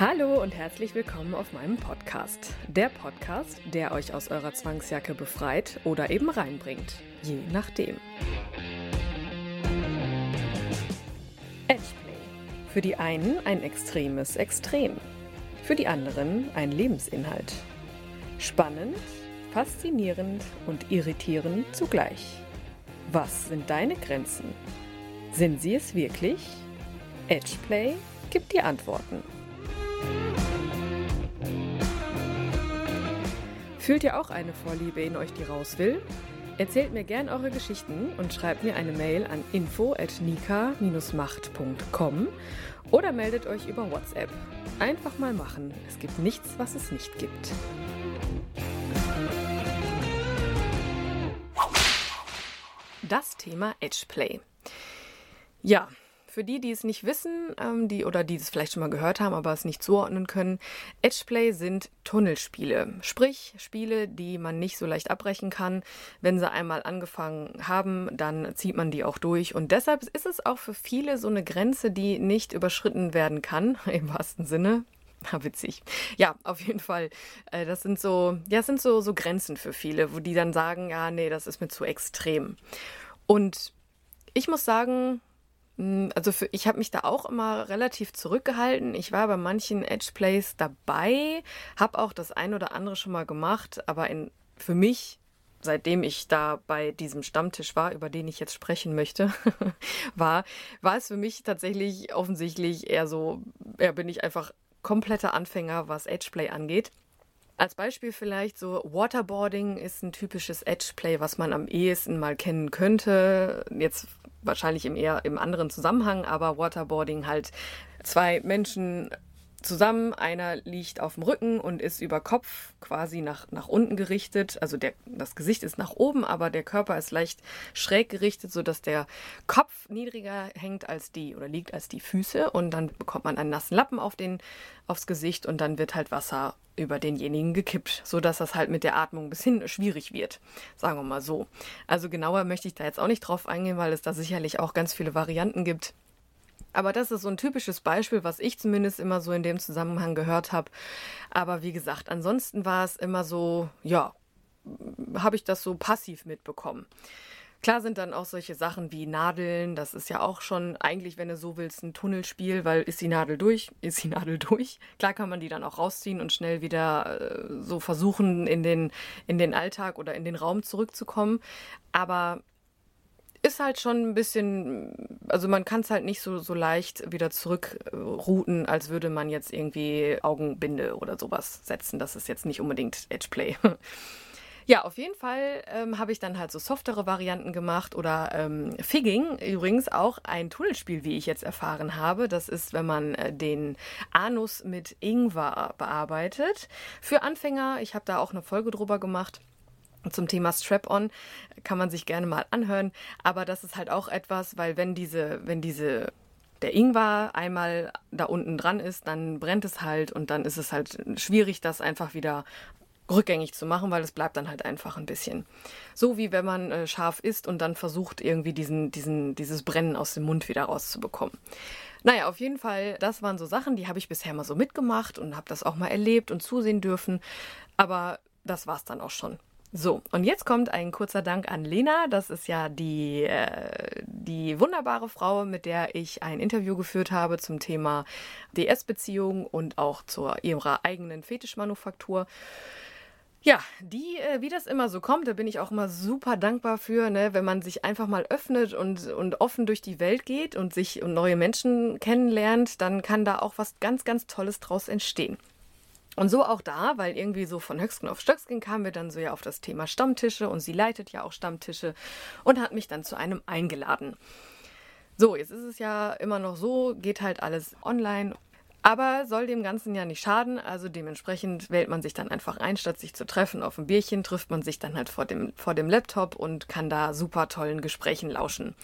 Hallo und herzlich willkommen auf meinem Podcast. Der Podcast, der euch aus eurer Zwangsjacke befreit oder eben reinbringt, je nachdem. Edgeplay. Für die einen ein extremes Extrem, für die anderen ein Lebensinhalt. Spannend, faszinierend und irritierend zugleich. Was sind deine Grenzen? Sind sie es wirklich? Edgeplay gibt dir Antworten. Fühlt ihr auch eine Vorliebe in euch, die raus will? Erzählt mir gern eure Geschichten und schreibt mir eine Mail an info@nika-macht.com oder meldet euch über WhatsApp. Einfach mal machen. Es gibt nichts, was es nicht gibt. Das Thema Edgeplay. Ja, für die, die es nicht wissen, ähm, die oder die es vielleicht schon mal gehört haben, aber es nicht zuordnen können, Edgeplay sind Tunnelspiele. Sprich, Spiele, die man nicht so leicht abbrechen kann. Wenn sie einmal angefangen haben, dann zieht man die auch durch. Und deshalb ist es auch für viele so eine Grenze, die nicht überschritten werden kann, im wahrsten Sinne. Ja, witzig. Ja, auf jeden Fall. Äh, das sind so, ja, das sind so, so Grenzen für viele, wo die dann sagen, ja, nee, das ist mir zu extrem. Und ich muss sagen, also für, ich habe mich da auch immer relativ zurückgehalten. Ich war bei manchen Edge-Plays dabei, habe auch das ein oder andere schon mal gemacht, aber in, für mich, seitdem ich da bei diesem Stammtisch war, über den ich jetzt sprechen möchte, war, war es für mich tatsächlich offensichtlich eher so, ja, bin ich einfach kompletter Anfänger, was Edgeplay angeht. Als Beispiel vielleicht so Waterboarding ist ein typisches Edgeplay, was man am ehesten mal kennen könnte. Jetzt wahrscheinlich im eher im anderen Zusammenhang, aber Waterboarding halt zwei Menschen zusammen. Einer liegt auf dem Rücken und ist über Kopf quasi nach, nach unten gerichtet. Also der, das Gesicht ist nach oben, aber der Körper ist leicht schräg gerichtet, sodass der Kopf niedriger hängt als die oder liegt als die Füße. Und dann bekommt man einen nassen Lappen auf den, aufs Gesicht und dann wird halt Wasser über denjenigen gekippt, sodass das halt mit der Atmung ein bisschen schwierig wird. Sagen wir mal so. Also genauer möchte ich da jetzt auch nicht drauf eingehen, weil es da sicherlich auch ganz viele Varianten gibt. Aber das ist so ein typisches Beispiel, was ich zumindest immer so in dem Zusammenhang gehört habe. Aber wie gesagt, ansonsten war es immer so, ja, habe ich das so passiv mitbekommen. Klar sind dann auch solche Sachen wie Nadeln, das ist ja auch schon eigentlich, wenn du so willst, ein Tunnelspiel, weil ist die Nadel durch, ist die Nadel durch. Klar kann man die dann auch rausziehen und schnell wieder äh, so versuchen, in den, in den Alltag oder in den Raum zurückzukommen. Aber ist halt schon ein bisschen, also man kann es halt nicht so, so leicht wieder zurückrouten, als würde man jetzt irgendwie Augenbinde oder sowas setzen. Das ist jetzt nicht unbedingt Edgeplay. Ja, auf jeden Fall ähm, habe ich dann halt so softere Varianten gemacht oder ähm, Figging, übrigens auch ein Tunnelspiel, wie ich jetzt erfahren habe. Das ist, wenn man äh, den Anus mit Ingwer bearbeitet. Für Anfänger, ich habe da auch eine Folge drüber gemacht. Zum Thema Strap-on kann man sich gerne mal anhören, aber das ist halt auch etwas, weil wenn diese, wenn diese der Ingwer einmal da unten dran ist, dann brennt es halt und dann ist es halt schwierig, das einfach wieder rückgängig zu machen, weil es bleibt dann halt einfach ein bisschen. So wie wenn man äh, scharf isst und dann versucht, irgendwie diesen, diesen, dieses Brennen aus dem Mund wieder rauszubekommen. Naja, auf jeden Fall, das waren so Sachen, die habe ich bisher mal so mitgemacht und habe das auch mal erlebt und zusehen dürfen. Aber das war es dann auch schon. So, und jetzt kommt ein kurzer Dank an Lena. Das ist ja die, äh, die wunderbare Frau, mit der ich ein Interview geführt habe zum Thema DS-Beziehung und auch zu ihrer eigenen Fetischmanufaktur. Ja, die, äh, wie das immer so kommt, da bin ich auch immer super dankbar für, ne, wenn man sich einfach mal öffnet und, und offen durch die Welt geht und sich und neue Menschen kennenlernt, dann kann da auch was ganz, ganz Tolles draus entstehen. Und so auch da, weil irgendwie so von Höchstgen auf Stöcksken kamen wir dann so ja auf das Thema Stammtische und sie leitet ja auch Stammtische und hat mich dann zu einem eingeladen. So, jetzt ist es ja immer noch so, geht halt alles online. Aber soll dem Ganzen ja nicht schaden, also dementsprechend wählt man sich dann einfach ein, statt sich zu treffen auf ein Bierchen, trifft man sich dann halt vor dem, vor dem Laptop und kann da super tollen Gesprächen lauschen.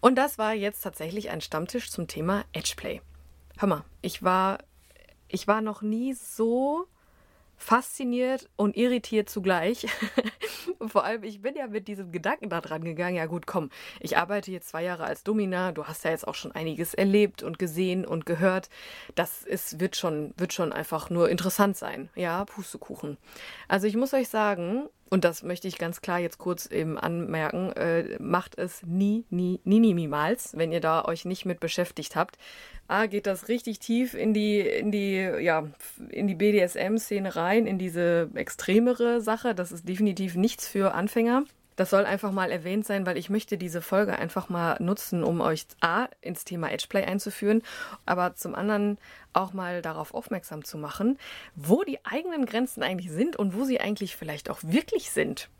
Und das war jetzt tatsächlich ein Stammtisch zum Thema Edgeplay. Hör mal, ich war, ich war noch nie so fasziniert und irritiert zugleich. Vor allem, ich bin ja mit diesem Gedanken da dran gegangen, ja gut, komm, ich arbeite jetzt zwei Jahre als Domina, du hast ja jetzt auch schon einiges erlebt und gesehen und gehört. Das ist, wird schon, wird schon einfach nur interessant sein. Ja, Pustekuchen. Also ich muss euch sagen, und das möchte ich ganz klar jetzt kurz eben anmerken, äh, macht es nie, nie, nie, nie, niemals, wenn ihr da euch nicht mit beschäftigt habt. A, geht das richtig tief in die, in die, ja, in die BDSM-Szene rein, in diese extremere Sache. Das ist definitiv nichts für Anfänger. Das soll einfach mal erwähnt sein, weil ich möchte diese Folge einfach mal nutzen, um euch A ins Thema Edgeplay einzuführen, aber zum anderen auch mal darauf aufmerksam zu machen, wo die eigenen Grenzen eigentlich sind und wo sie eigentlich vielleicht auch wirklich sind.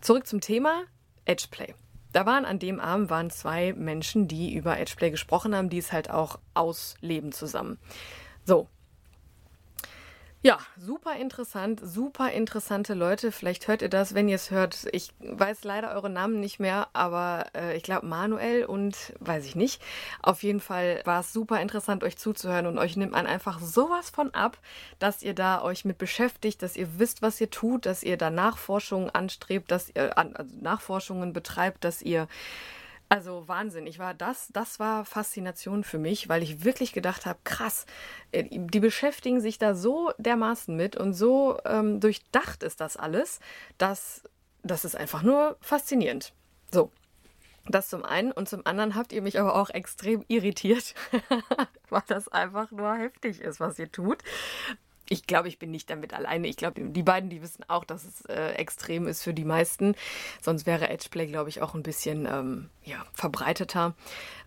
Zurück zum Thema Edgeplay. Da waren an dem Abend waren zwei Menschen, die über Edgeplay gesprochen haben, die es halt auch ausleben zusammen. So, ja, super interessant, super interessante Leute. Vielleicht hört ihr das, wenn ihr es hört. Ich weiß leider eure Namen nicht mehr, aber äh, ich glaube Manuel und weiß ich nicht. Auf jeden Fall war es super interessant, euch zuzuhören und euch nimmt man einfach sowas von ab, dass ihr da euch mit beschäftigt, dass ihr wisst, was ihr tut, dass ihr da Nachforschungen anstrebt, dass ihr also Nachforschungen betreibt, dass ihr also Wahnsinn. Ich war das, das war Faszination für mich, weil ich wirklich gedacht habe, krass, äh, die beschäftigen sich da so dermaßen mit und so ähm, durchdacht ist das alles, dass das ist einfach nur faszinierend. So, das zum einen und zum anderen habt ihr mich aber auch extrem irritiert, weil das einfach nur heftig ist, was ihr tut ich glaube, ich bin nicht damit alleine. Ich glaube, die beiden, die wissen auch, dass es äh, extrem ist für die meisten. Sonst wäre Edgeplay, glaube ich, auch ein bisschen ähm, ja, verbreiteter.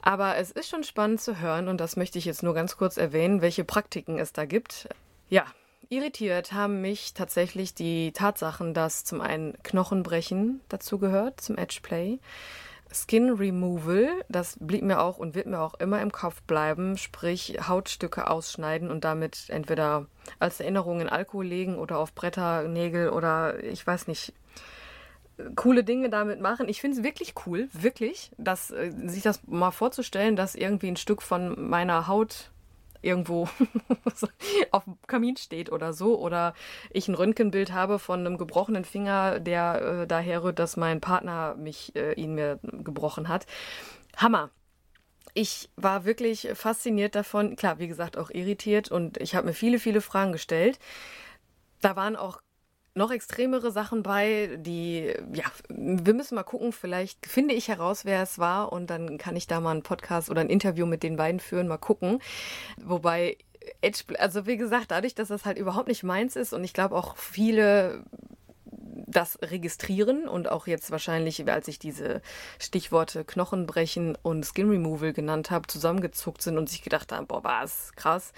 Aber es ist schon spannend zu hören und das möchte ich jetzt nur ganz kurz erwähnen, welche Praktiken es da gibt. Ja, irritiert haben mich tatsächlich die Tatsachen, dass zum einen Knochenbrechen dazu gehört, zum Edgeplay. Skin Removal, das blieb mir auch und wird mir auch immer im Kopf bleiben, sprich Hautstücke ausschneiden und damit entweder als Erinnerung in Alkohol legen oder auf Bretter, Nägel oder ich weiß nicht, coole Dinge damit machen. Ich finde es wirklich cool, wirklich, dass äh, sich das mal vorzustellen, dass irgendwie ein Stück von meiner Haut irgendwo auf dem Kamin steht oder so. Oder ich ein Röntgenbild habe von einem gebrochenen Finger, der äh, daher rührt, dass mein Partner mich äh, ihn mir gebrochen hat. Hammer. Ich war wirklich fasziniert davon. Klar, wie gesagt, auch irritiert und ich habe mir viele, viele Fragen gestellt. Da waren auch noch extremere Sachen bei, die, ja, wir müssen mal gucken, vielleicht finde ich heraus, wer es war und dann kann ich da mal einen Podcast oder ein Interview mit den beiden führen, mal gucken. Wobei also wie gesagt, dadurch, dass das halt überhaupt nicht meins ist und ich glaube auch viele das registrieren und auch jetzt wahrscheinlich, als ich diese Stichworte Knochenbrechen und Skin Removal genannt habe, zusammengezuckt sind und sich gedacht haben, boah, was krass.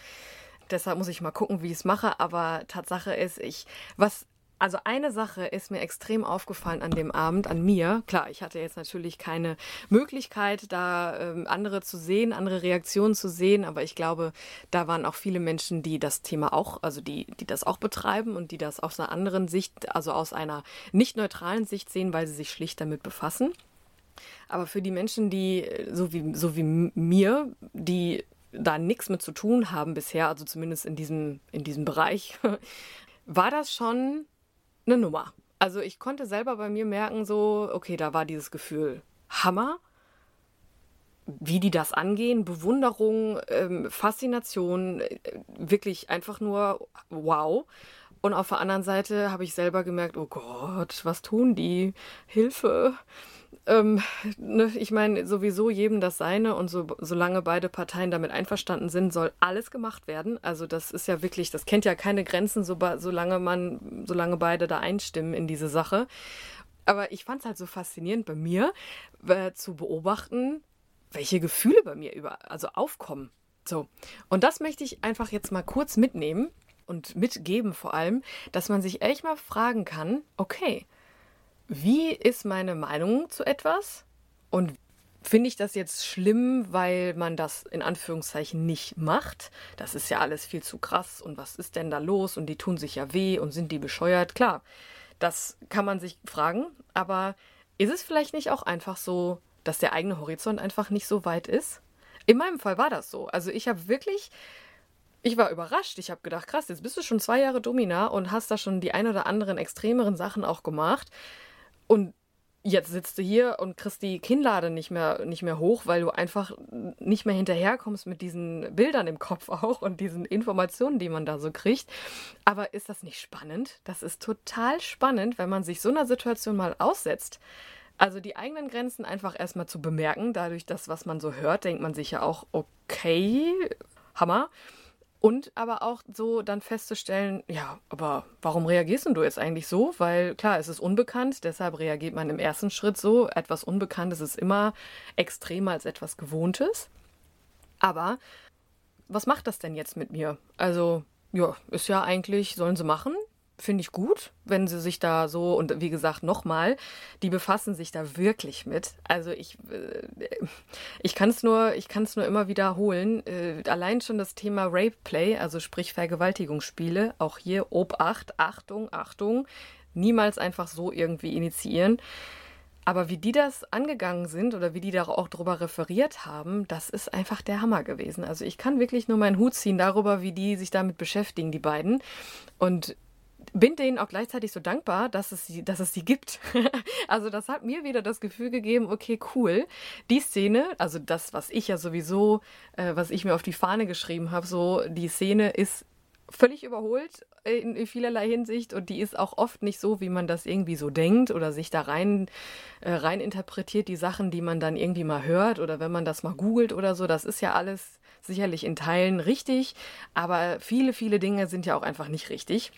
Deshalb muss ich mal gucken, wie ich es mache. Aber Tatsache ist, ich, was also eine Sache ist mir extrem aufgefallen an dem Abend, an mir. Klar, ich hatte jetzt natürlich keine Möglichkeit, da ähm, andere zu sehen, andere Reaktionen zu sehen, aber ich glaube, da waren auch viele Menschen, die das Thema auch, also die, die das auch betreiben und die das aus einer anderen Sicht, also aus einer nicht neutralen Sicht sehen, weil sie sich schlicht damit befassen. Aber für die Menschen, die so wie, so wie mir, die da nichts mit zu tun haben bisher, also zumindest in diesem, in diesem Bereich, war das schon eine Nummer. Also ich konnte selber bei mir merken, so, okay, da war dieses Gefühl Hammer, wie die das angehen, Bewunderung, ähm, Faszination, äh, wirklich einfach nur wow. Und auf der anderen Seite habe ich selber gemerkt, oh Gott, was tun die? Hilfe. Ähm, ne, ich meine, sowieso jedem das Seine und so, solange beide Parteien damit einverstanden sind, soll alles gemacht werden. Also das ist ja wirklich, das kennt ja keine Grenzen, so, solange man, solange beide da einstimmen in diese Sache. Aber ich fand es halt so faszinierend bei mir, äh, zu beobachten, welche Gefühle bei mir über, also aufkommen. So. Und das möchte ich einfach jetzt mal kurz mitnehmen und mitgeben vor allem, dass man sich echt mal fragen kann, okay, wie ist meine Meinung zu etwas und finde ich das jetzt schlimm, weil man das in Anführungszeichen nicht macht. Das ist ja alles viel zu krass und was ist denn da los und die tun sich ja weh und sind die bescheuert? Klar, das kann man sich fragen, aber ist es vielleicht nicht auch einfach so, dass der eigene Horizont einfach nicht so weit ist? In meinem Fall war das so. Also ich habe wirklich ich war überrascht. Ich habe gedacht, krass, jetzt bist du schon zwei Jahre Domina und hast da schon die ein oder anderen extremeren Sachen auch gemacht. Und jetzt sitzt du hier und kriegst die Kinnlade nicht mehr, nicht mehr hoch, weil du einfach nicht mehr hinterherkommst mit diesen Bildern im Kopf auch und diesen Informationen, die man da so kriegt. Aber ist das nicht spannend? Das ist total spannend, wenn man sich so einer Situation mal aussetzt. Also die eigenen Grenzen einfach erstmal zu bemerken, dadurch das, was man so hört, denkt man sich ja auch, okay, Hammer. Und aber auch so dann festzustellen, ja, aber warum reagierst du jetzt eigentlich so? Weil klar, es ist unbekannt, deshalb reagiert man im ersten Schritt so. Etwas Unbekanntes ist immer extremer als etwas Gewohntes. Aber was macht das denn jetzt mit mir? Also, ja, ist ja eigentlich, sollen sie machen finde ich gut, wenn sie sich da so, und wie gesagt, nochmal, die befassen sich da wirklich mit. Also ich, äh, ich kann es nur, ich kann es nur immer wiederholen. Äh, allein schon das Thema Rape Play, also sprich Vergewaltigungsspiele, auch hier Obacht, Achtung, Achtung, niemals einfach so irgendwie initiieren. Aber wie die das angegangen sind oder wie die da auch drüber referiert haben, das ist einfach der Hammer gewesen. Also ich kann wirklich nur meinen Hut ziehen darüber, wie die sich damit beschäftigen, die beiden. Und bin denen auch gleichzeitig so dankbar, dass es sie, dass es sie gibt. also das hat mir wieder das Gefühl gegeben, okay, cool. Die Szene, also das, was ich ja sowieso, äh, was ich mir auf die Fahne geschrieben habe, so die Szene ist völlig überholt in, in, vielerlei Hinsicht und die ist auch oft nicht so, wie man das irgendwie so denkt oder sich da rein, äh, rein interpretiert, die Sachen, die man dann irgendwie mal hört oder wenn man das mal googelt oder so. Das ist ja alles sicherlich in Teilen richtig, aber viele, viele Dinge sind ja auch einfach nicht richtig.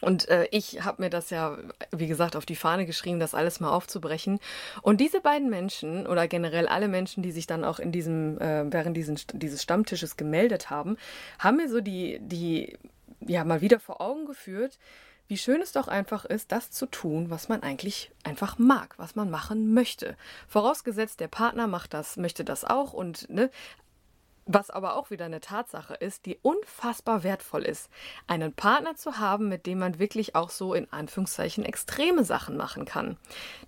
Und äh, ich habe mir das ja, wie gesagt, auf die Fahne geschrieben, das alles mal aufzubrechen. Und diese beiden Menschen oder generell alle Menschen, die sich dann auch in diesem, äh, während diesen, dieses Stammtisches gemeldet haben, haben mir so die, die, ja, mal wieder vor Augen geführt, wie schön es doch einfach ist, das zu tun, was man eigentlich einfach mag, was man machen möchte. Vorausgesetzt, der Partner macht das, möchte das auch und ne, was aber auch wieder eine Tatsache ist, die unfassbar wertvoll ist, einen Partner zu haben, mit dem man wirklich auch so in Anführungszeichen extreme Sachen machen kann.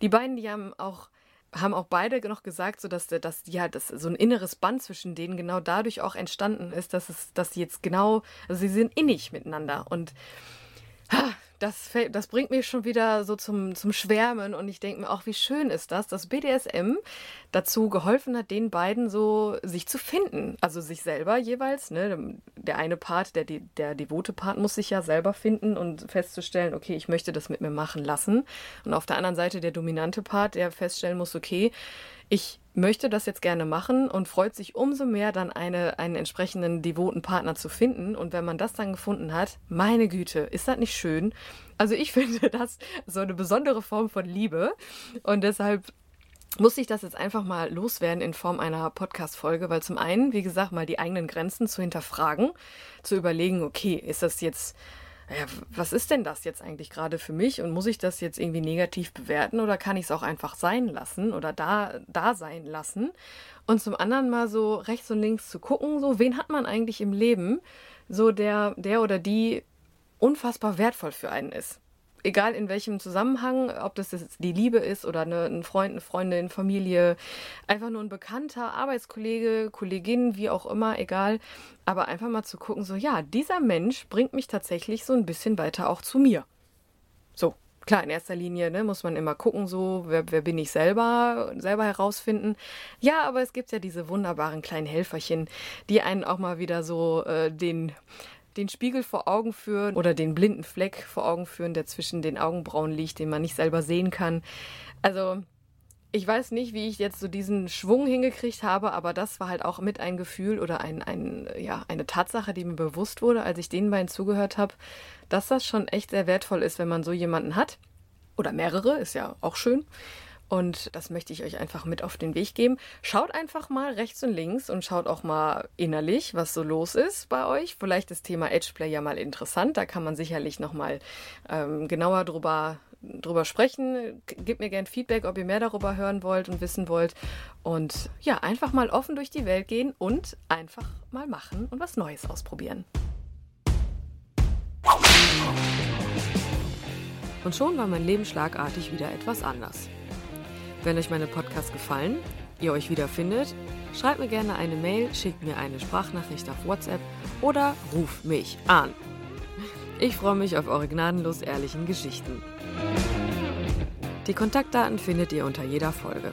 Die beiden, die haben auch haben auch beide noch gesagt, so dass, dass ja, dass so ein inneres Band zwischen denen genau dadurch auch entstanden ist, dass es, dass sie jetzt genau, also sie sind innig miteinander und das, das bringt mich schon wieder so zum, zum Schwärmen und ich denke mir auch, wie schön ist das, dass BDSM dazu geholfen hat, den beiden so sich zu finden. Also sich selber jeweils. Ne? Der eine Part, der, der devote Part muss sich ja selber finden und festzustellen, okay, ich möchte das mit mir machen lassen. Und auf der anderen Seite der dominante Part, der feststellen muss, okay, ich möchte das jetzt gerne machen und freut sich umso mehr, dann eine, einen entsprechenden devoten Partner zu finden. Und wenn man das dann gefunden hat, meine Güte, ist das nicht schön? Also ich finde das so eine besondere Form von Liebe. Und deshalb muss ich das jetzt einfach mal loswerden in Form einer Podcast-Folge, weil zum einen, wie gesagt, mal die eigenen Grenzen zu hinterfragen, zu überlegen, okay, ist das jetzt ja, was ist denn das jetzt eigentlich gerade für mich und muss ich das jetzt irgendwie negativ bewerten oder kann ich es auch einfach sein lassen oder da, da sein lassen? Und zum anderen mal so rechts und links zu gucken, so wen hat man eigentlich im Leben, so der, der oder die unfassbar wertvoll für einen ist egal in welchem Zusammenhang, ob das jetzt die Liebe ist oder eine, ein Freund, eine Freundin, Familie, einfach nur ein Bekannter, Arbeitskollege, Kollegin, wie auch immer, egal. Aber einfach mal zu gucken, so ja, dieser Mensch bringt mich tatsächlich so ein bisschen weiter auch zu mir. So, klar, in erster Linie ne, muss man immer gucken, so, wer, wer bin ich selber, selber herausfinden. Ja, aber es gibt ja diese wunderbaren kleinen Helferchen, die einen auch mal wieder so äh, den den Spiegel vor Augen führen oder den blinden Fleck vor Augen führen, der zwischen den Augenbrauen liegt, den man nicht selber sehen kann. Also ich weiß nicht, wie ich jetzt so diesen Schwung hingekriegt habe, aber das war halt auch mit ein Gefühl oder ein, ein, ja, eine Tatsache, die mir bewusst wurde, als ich den beiden zugehört habe, dass das schon echt sehr wertvoll ist, wenn man so jemanden hat. Oder mehrere, ist ja auch schön. Und das möchte ich euch einfach mit auf den Weg geben. Schaut einfach mal rechts und links und schaut auch mal innerlich, was so los ist bei euch. Vielleicht ist Thema Edgeplay ja mal interessant. Da kann man sicherlich noch mal ähm, genauer drüber drüber sprechen. Gebt mir gerne Feedback, ob ihr mehr darüber hören wollt und wissen wollt. Und ja, einfach mal offen durch die Welt gehen und einfach mal machen und was Neues ausprobieren. Und schon war mein Leben schlagartig wieder etwas anders. Wenn euch meine Podcasts gefallen, ihr euch wiederfindet, schreibt mir gerne eine Mail, schickt mir eine Sprachnachricht auf WhatsApp oder ruft mich an. Ich freue mich auf eure gnadenlos ehrlichen Geschichten. Die Kontaktdaten findet ihr unter jeder Folge.